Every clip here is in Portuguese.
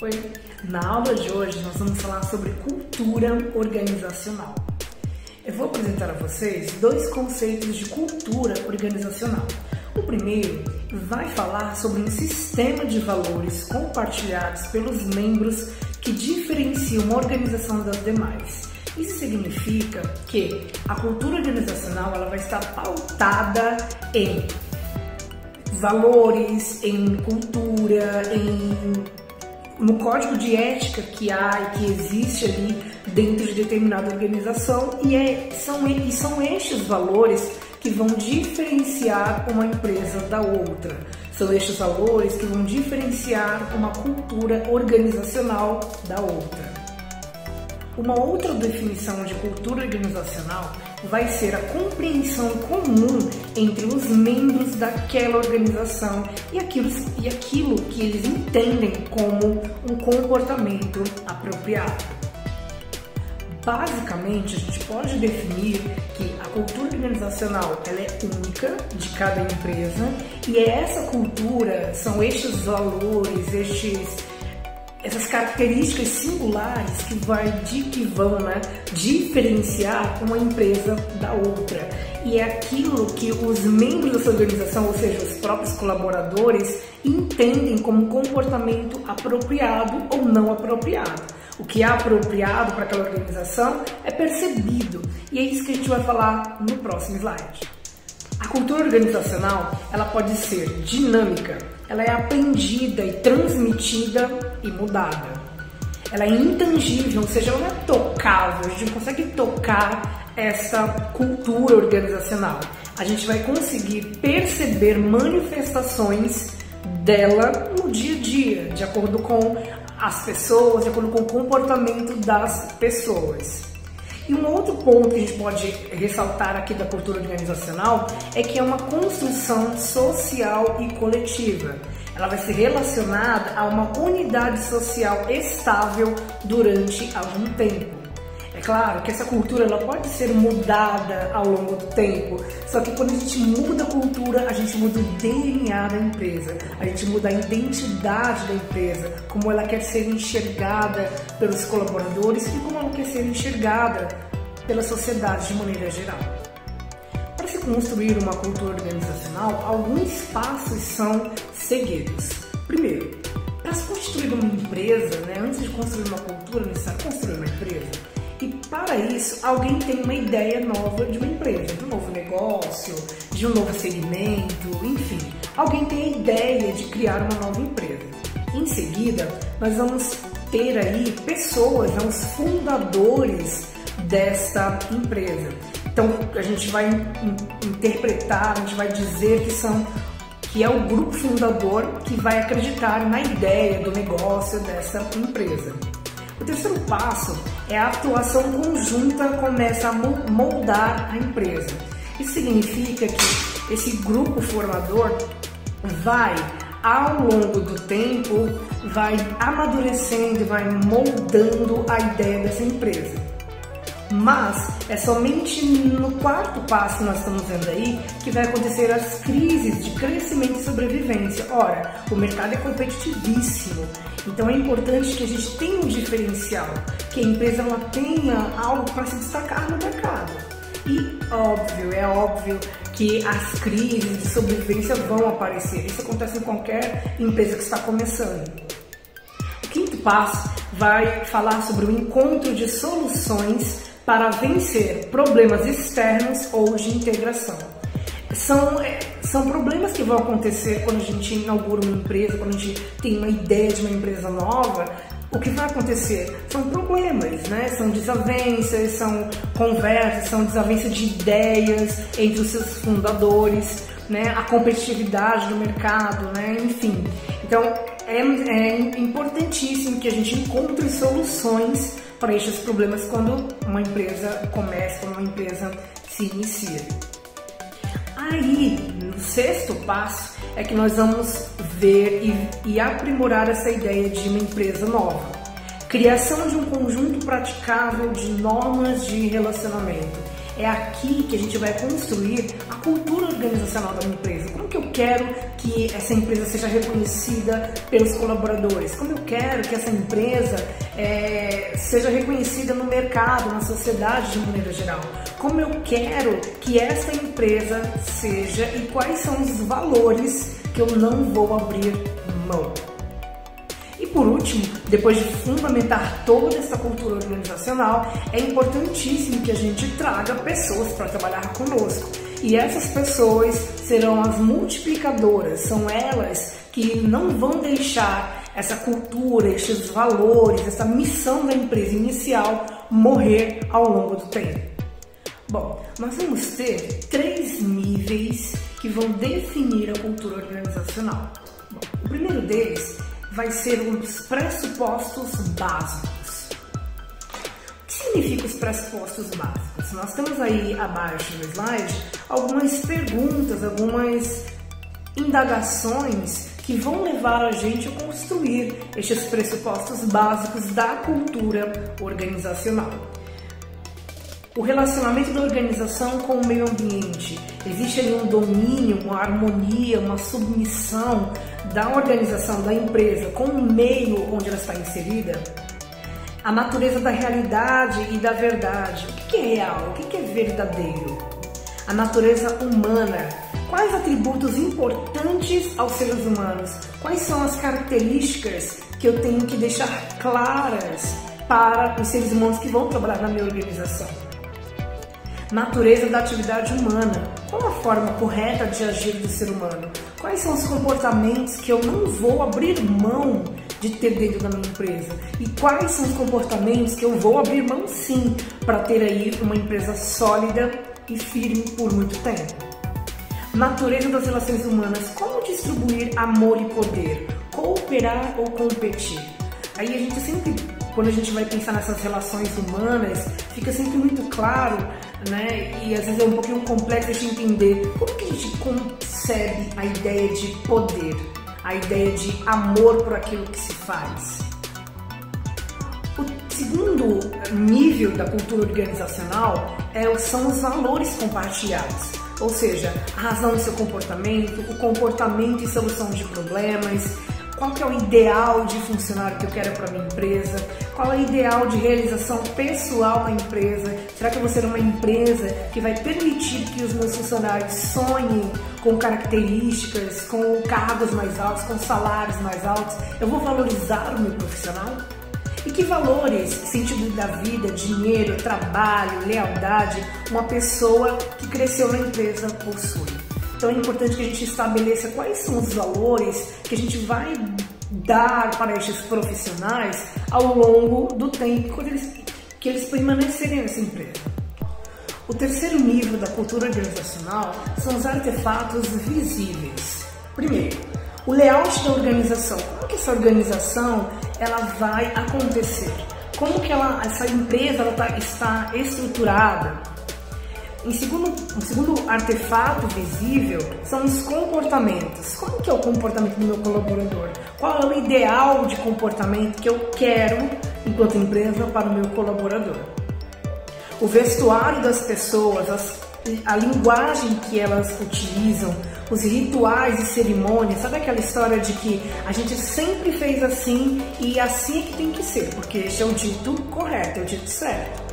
Oi, na aula de hoje nós vamos falar sobre cultura organizacional. Eu vou apresentar a vocês dois conceitos de cultura organizacional. O primeiro vai falar sobre um sistema de valores compartilhados pelos membros que diferencia uma organização das demais. Isso significa que a cultura organizacional ela vai estar pautada em valores, em cultura, em no código de ética que há e que existe ali dentro de determinada organização e, é, são, e são estes valores que vão diferenciar uma empresa da outra. São estes valores que vão diferenciar uma cultura organizacional da outra. Uma outra definição de cultura organizacional vai ser a compreensão comum entre os membros daquela organização e aquilo, e aquilo que eles entendem como um comportamento apropriado. Basicamente, a gente pode definir que a cultura organizacional ela é única de cada empresa e é essa cultura, são estes valores, estes essas características singulares que vai de que vão né, diferenciar uma empresa da outra. E é aquilo que os membros dessa organização, ou seja, os próprios colaboradores, entendem como comportamento apropriado ou não apropriado. O que é apropriado para aquela organização é percebido. E é isso que a gente vai falar no próximo slide. A cultura organizacional, ela pode ser dinâmica, ela é aprendida e transmitida e mudada. Ela é intangível, ou seja, ela não é tocável, a gente não consegue tocar essa cultura organizacional. A gente vai conseguir perceber manifestações dela no dia a dia, de acordo com as pessoas, de acordo com o comportamento das pessoas. E um outro ponto que a gente pode ressaltar aqui da cultura organizacional é que é uma construção social e coletiva. Ela vai ser relacionada a uma unidade social estável durante algum tempo. É claro que essa cultura ela pode ser mudada ao longo do tempo, só que quando a gente muda a cultura, a gente muda o DNA da empresa, a gente muda a identidade da empresa, como ela quer ser enxergada pelos colaboradores e como ela quer ser enxergada pela sociedade de maneira geral. Para se construir uma cultura organizacional, alguns passos são seguidos. Primeiro, para se construir uma empresa, né, antes de construir uma cultura, necessário para isso, alguém tem uma ideia nova de uma empresa, de um novo negócio, de um novo segmento, enfim. Alguém tem a ideia de criar uma nova empresa. Em seguida, nós vamos ter aí pessoas, né, os fundadores desta empresa. Então, a gente vai interpretar, a gente vai dizer que são que é o grupo fundador que vai acreditar na ideia do negócio dessa empresa. O terceiro passo é a atuação conjunta começa a moldar a empresa. Isso significa que esse grupo formador vai ao longo do tempo vai amadurecendo, vai moldando a ideia dessa empresa. Mas é somente no quarto passo que nós estamos vendo aí que vai acontecer as crises de crescimento e sobrevivência. Ora, o mercado é competitivíssimo, então é importante que a gente tenha um diferencial, que a empresa ela tenha algo para se destacar no mercado. E óbvio, é óbvio que as crises de sobrevivência vão aparecer. Isso acontece em qualquer empresa que está começando. O quinto passo vai falar sobre o encontro de soluções para vencer problemas externos ou de integração. São, é, são problemas que vão acontecer quando a gente inaugura uma empresa, quando a gente tem uma ideia de uma empresa nova. O que vai acontecer são problemas, né? São desavenças, são conversas, são desavenças de ideias entre os seus fundadores, né? A competitividade do mercado, né? Enfim. Então é, é importantíssimo que a gente encontre soluções para estes problemas quando uma empresa começa, quando uma empresa se inicia. Aí, no sexto passo, é que nós vamos ver e, e aprimorar essa ideia de uma empresa nova. Criação de um conjunto praticável de normas de relacionamento. É aqui que a gente vai construir a cultura organizacional da empresa. Como que eu quero que essa empresa seja reconhecida pelos colaboradores? Como eu quero que essa empresa é, seja reconhecida no mercado, na sociedade de maneira geral? Como eu quero que essa empresa seja e quais são os valores que eu não vou abrir mão? E por último, depois de fundamentar toda essa cultura organizacional, é importantíssimo que a gente traga pessoas para trabalhar conosco. E essas pessoas serão as multiplicadoras, são elas que não vão deixar essa cultura, esses valores, essa missão da empresa inicial morrer ao longo do tempo. Bom, nós vamos ter três níveis que vão definir a cultura organizacional. Bom, o primeiro deles vai ser os pressupostos básicos. O que significa os pressupostos básicos? Nós temos aí abaixo no slide algumas perguntas, algumas indagações que vão levar a gente a construir estes pressupostos básicos da cultura organizacional. O relacionamento da organização com o meio ambiente. Existe ali um domínio, uma harmonia, uma submissão da organização da empresa com o meio onde ela está inserida? A natureza da realidade e da verdade. O que é real? O que é verdadeiro? A natureza humana. Quais atributos importantes aos seres humanos? Quais são as características que eu tenho que deixar claras para os seres humanos que vão trabalhar na minha organização? Natureza da atividade humana. Qual a forma correta de agir do ser humano? Quais são os comportamentos que eu não vou abrir mão de ter dentro da minha empresa? E quais são os comportamentos que eu vou abrir mão sim para ter aí uma empresa sólida e firme por muito tempo? Natureza das relações humanas. Como distribuir amor e poder? Cooperar ou competir? Aí a gente sempre, quando a gente vai pensar nessas relações humanas, fica sempre muito claro né? E às vezes é um pouquinho complexo de entender como que a gente concebe a ideia de poder, a ideia de amor por aquilo que se faz. O segundo nível da cultura organizacional é, são os valores compartilhados, ou seja, a razão do seu comportamento, o comportamento e solução de problemas, qual que é o ideal de funcionário que eu quero para minha empresa, qual é o ideal de realização pessoal na empresa, será que eu vou ser uma empresa que vai permitir que os meus funcionários sonhem com características, com cargos mais altos, com salários mais altos, eu vou valorizar o meu profissional? E que valores, sentido da vida, dinheiro, trabalho, lealdade, uma pessoa que cresceu na empresa possui? Então é importante que a gente estabeleça quais são os valores que a gente vai dar para estes profissionais ao longo do tempo eles, que eles permanecerem nessa empresa. O terceiro nível da cultura organizacional são os artefatos visíveis. Primeiro, o layout da organização. Como que essa organização ela vai acontecer? Como que ela, essa empresa ela tá, está estruturada? Em segundo, um segundo artefato visível são os comportamentos. Como que é o comportamento do meu colaborador? Qual é o ideal de comportamento que eu quero enquanto empresa para o meu colaborador? O vestuário das pessoas, as, a linguagem que elas utilizam, os rituais e cerimônias, sabe aquela história de que a gente sempre fez assim e assim é que tem que ser, porque este é o dito correto, é o dito certo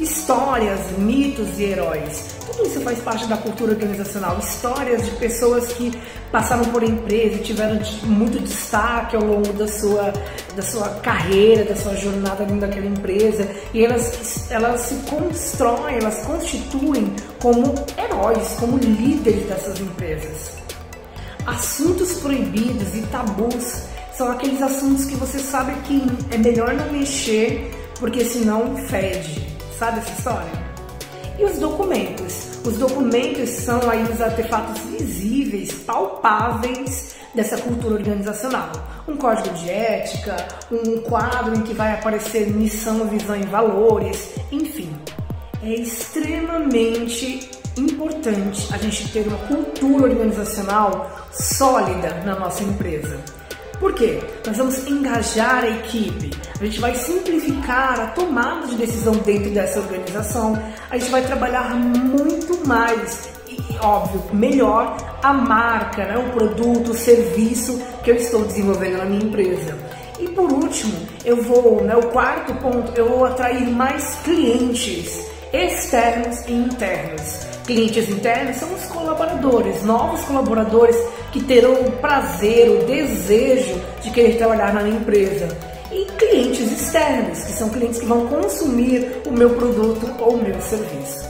histórias, mitos e heróis. Tudo isso faz parte da cultura organizacional. Histórias de pessoas que passaram por empresa e tiveram muito destaque ao longo da sua, da sua carreira, da sua jornada dentro daquela empresa. E elas, elas se constroem, elas constituem como heróis, como líderes dessas empresas. Assuntos proibidos e tabus são aqueles assuntos que você sabe que é melhor não mexer porque senão fede. Sabe essa história? E os documentos? Os documentos são aí os artefatos visíveis, palpáveis dessa cultura organizacional. Um código de ética, um quadro em que vai aparecer missão, visão e valores, enfim. É extremamente importante a gente ter uma cultura organizacional sólida na nossa empresa. Por quê? Nós vamos engajar a equipe, a gente vai simplificar a tomada de decisão dentro dessa organização, a gente vai trabalhar muito mais e, óbvio, melhor a marca, né, o produto, o serviço que eu estou desenvolvendo na minha empresa. E por último, eu vou, né, o quarto ponto, eu vou atrair mais clientes externos e internos. Clientes internos são os colaboradores, novos colaboradores que terão o prazer, o desejo de querer trabalhar na minha empresa. E clientes externos, que são clientes que vão consumir o meu produto ou o meu serviço.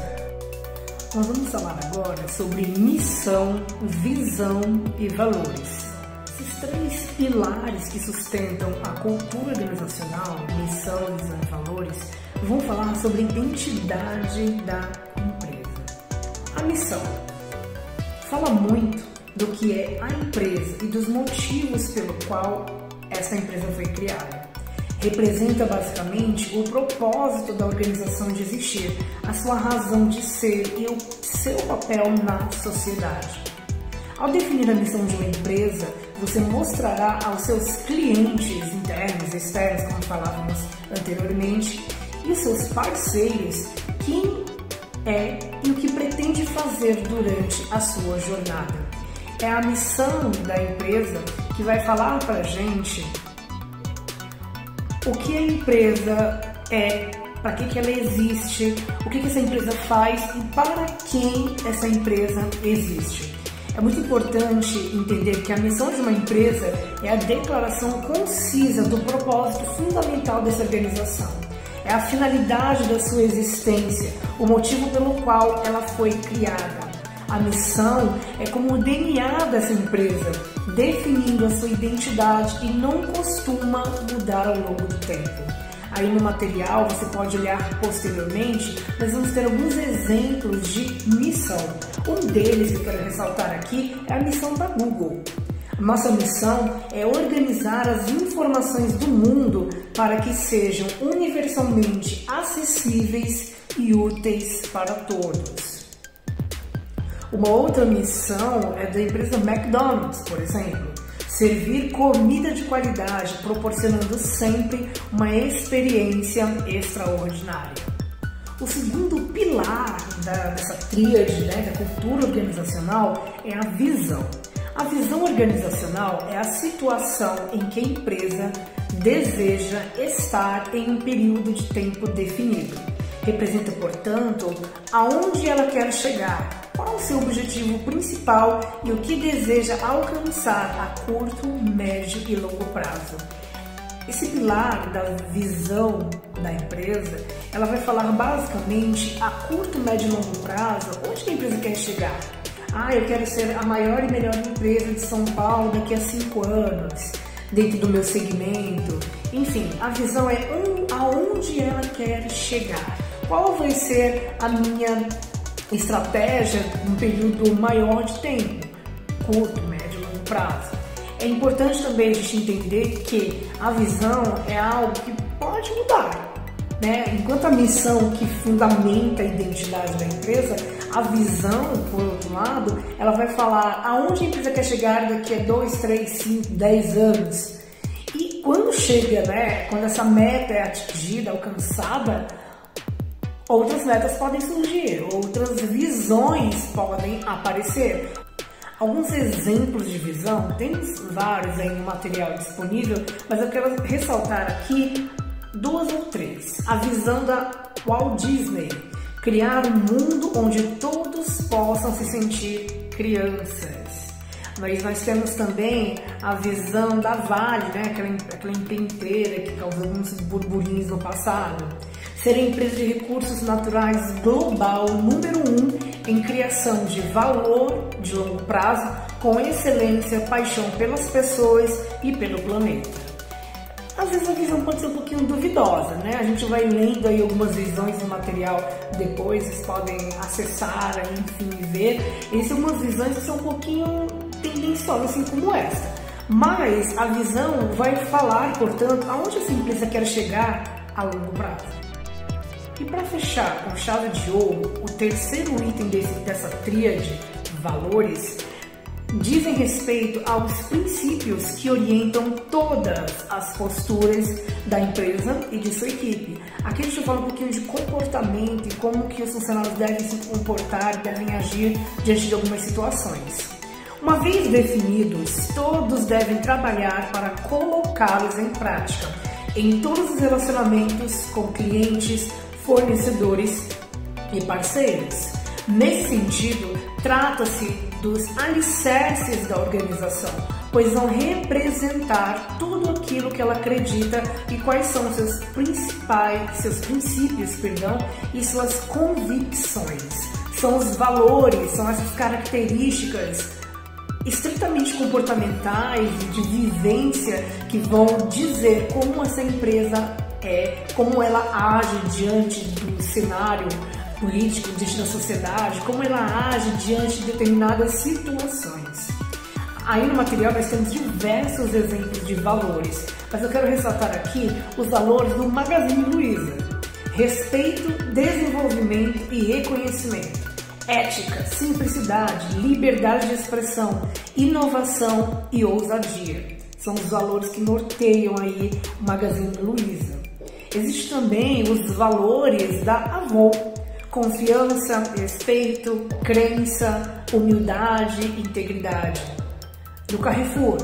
Nós vamos falar agora sobre missão, visão e valores. Esses três pilares que sustentam a cultura organizacional, missão, visão e valores, vão falar sobre a identidade da empresa. A missão fala muito do que é a empresa e dos motivos pelo qual essa empresa foi criada. Representa basicamente o propósito da organização de existir, a sua razão de ser e o seu papel na sociedade. Ao definir a missão de uma empresa, você mostrará aos seus clientes internos e externos, como falávamos anteriormente, e seus parceiros quem é e o que pretende fazer durante a sua jornada. É a missão da empresa que vai falar para gente o que a empresa é, para que, que ela existe, o que, que essa empresa faz e para quem essa empresa existe. É muito importante entender que a missão de uma empresa é a declaração concisa do propósito fundamental dessa organização é a finalidade da sua existência, o motivo pelo qual ela foi criada. A missão é como o DNA dessa empresa, definindo a sua identidade e não costuma mudar ao longo do tempo. Aí no material você pode olhar posteriormente, nós vamos ter alguns exemplos de missão. Um deles que eu quero ressaltar aqui é a missão da Google. Nossa missão é organizar as informações do mundo para que sejam universalmente acessíveis e úteis para todos. Uma outra missão é da empresa McDonald's, por exemplo, servir comida de qualidade, proporcionando sempre uma experiência extraordinária. O segundo pilar da, dessa tríade né, da cultura organizacional é a visão. A visão organizacional é a situação em que a empresa deseja estar em um período de tempo definido. Representa, portanto, aonde ela quer chegar, qual o seu objetivo principal e o que deseja alcançar a curto, médio e longo prazo. Esse pilar da visão da empresa, ela vai falar basicamente a curto, médio e longo prazo, onde a empresa quer chegar ah, eu quero ser a maior e melhor empresa de São Paulo daqui a cinco anos, dentro do meu segmento. Enfim, a visão é aonde ela quer chegar. Qual vai ser a minha estratégia num período maior de tempo, curto, médio, longo prazo. É importante também a gente entender que a visão é algo que pode mudar. Né? Enquanto a missão que fundamenta a identidade da empresa, a visão, por outro lado, ela vai falar aonde a empresa quer chegar daqui a 2, 3, 5, 10 anos. E quando chega, né, quando essa meta é atingida, alcançada, outras metas podem surgir, outras visões podem aparecer. Alguns exemplos de visão, tem vários aí no material disponível, mas eu quero ressaltar aqui duas ou três. A visão da Walt Disney, criar um mundo onde todos possam se sentir crianças. Mas nós temos também a visão da Vale, né? aquela, empreiteira que causou alguns burburinhos no passado. Ser a empresa de recursos naturais global número um em criação de valor de longo prazo, com excelência, paixão pelas pessoas e pelo planeta. Às vezes a visão pode ser um pouquinho duvidosa, né? A gente vai lendo aí algumas visões no material depois, vocês podem acessar, enfim, ver. E são umas visões que são um pouquinho tendenciosas, assim como essa. Mas a visão vai falar, portanto, aonde essa empresa quer chegar a longo prazo. E para fechar com chave de ouro, o terceiro item desse, dessa tríade, valores, dizem respeito aos princípios que orientam todas as posturas da empresa e de sua equipe. Aqui a gente fala um pouquinho de comportamento e como que os funcionários devem se comportar, devem agir diante de algumas situações. Uma vez definidos, todos devem trabalhar para colocá-los em prática em todos os relacionamentos com clientes, fornecedores e parceiros. Nesse sentido, trata-se dos alicerces da organização, pois vão representar tudo aquilo que ela acredita e quais são seus principais, seus princípios, perdão, e suas convicções. São os valores, são essas características estritamente comportamentais de vivência que vão dizer como essa empresa é, como ela age diante do cenário político, diante da sociedade, como ela age diante de determinadas situações. Aí no material nós temos diversos exemplos de valores, mas eu quero ressaltar aqui os valores do Magazine Luiza: respeito, desenvolvimento e reconhecimento ética, simplicidade, liberdade de expressão, inovação e ousadia. São os valores que norteiam aí o Magazine Luiza. Existem também os valores da Avon. Confiança, respeito, crença, humildade, integridade. Do Carrefour,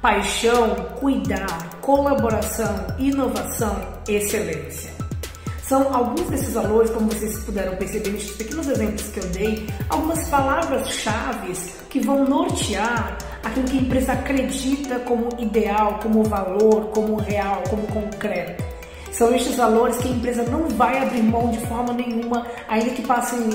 paixão, cuidar, colaboração, inovação, excelência. São alguns desses valores, como vocês puderam perceber nesses pequenos exemplos que eu dei, algumas palavras-chave que vão nortear aquilo que a empresa acredita como ideal, como valor, como real, como concreto. São estes valores que a empresa não vai abrir mão de forma nenhuma, ainda que passem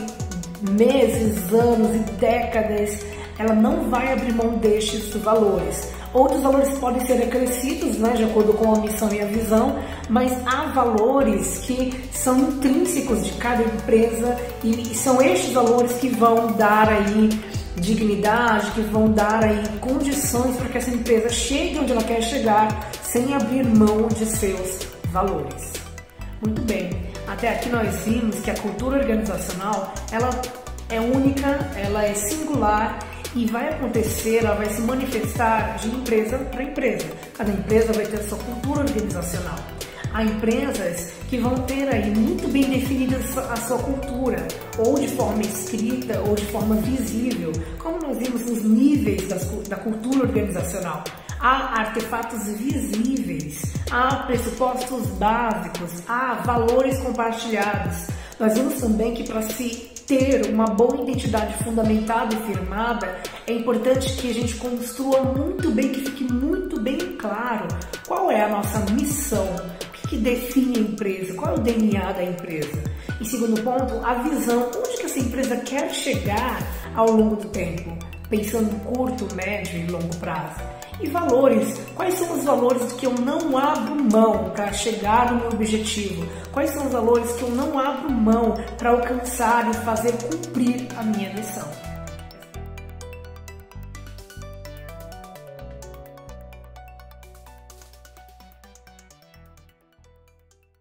meses, anos e décadas, ela não vai abrir mão destes valores. Outros valores podem ser acrescidos, né, de acordo com a missão e a visão, mas há valores que são intrínsecos de cada empresa e, são estes valores que vão dar aí dignidade, que vão dar aí condições para que essa empresa chegue onde ela quer chegar sem abrir mão de seus valores. Muito bem, até aqui nós vimos que a cultura organizacional ela é única, ela é singular e vai acontecer, ela vai se manifestar de empresa para empresa. Cada empresa vai ter sua cultura organizacional. Há empresas que vão ter aí muito bem definida a sua cultura, ou de forma escrita ou de forma visível, como nós vimos nos níveis da cultura organizacional. Há artefatos visíveis, há pressupostos básicos, há valores compartilhados. Nós vimos também que para se ter uma boa identidade fundamentada e firmada, é importante que a gente construa muito bem, que fique muito bem claro qual é a nossa missão, o que, define a empresa, qual é o DNA da empresa. E segundo ponto, a visão, onde que essa empresa quer chegar ao longo do tempo, pensando curto, médio e longo prazo. E valores, quais são os valores que eu não abro mão para chegar no meu objetivo? Quais são os valores que eu não abro mão para alcançar e fazer cumprir a minha missão?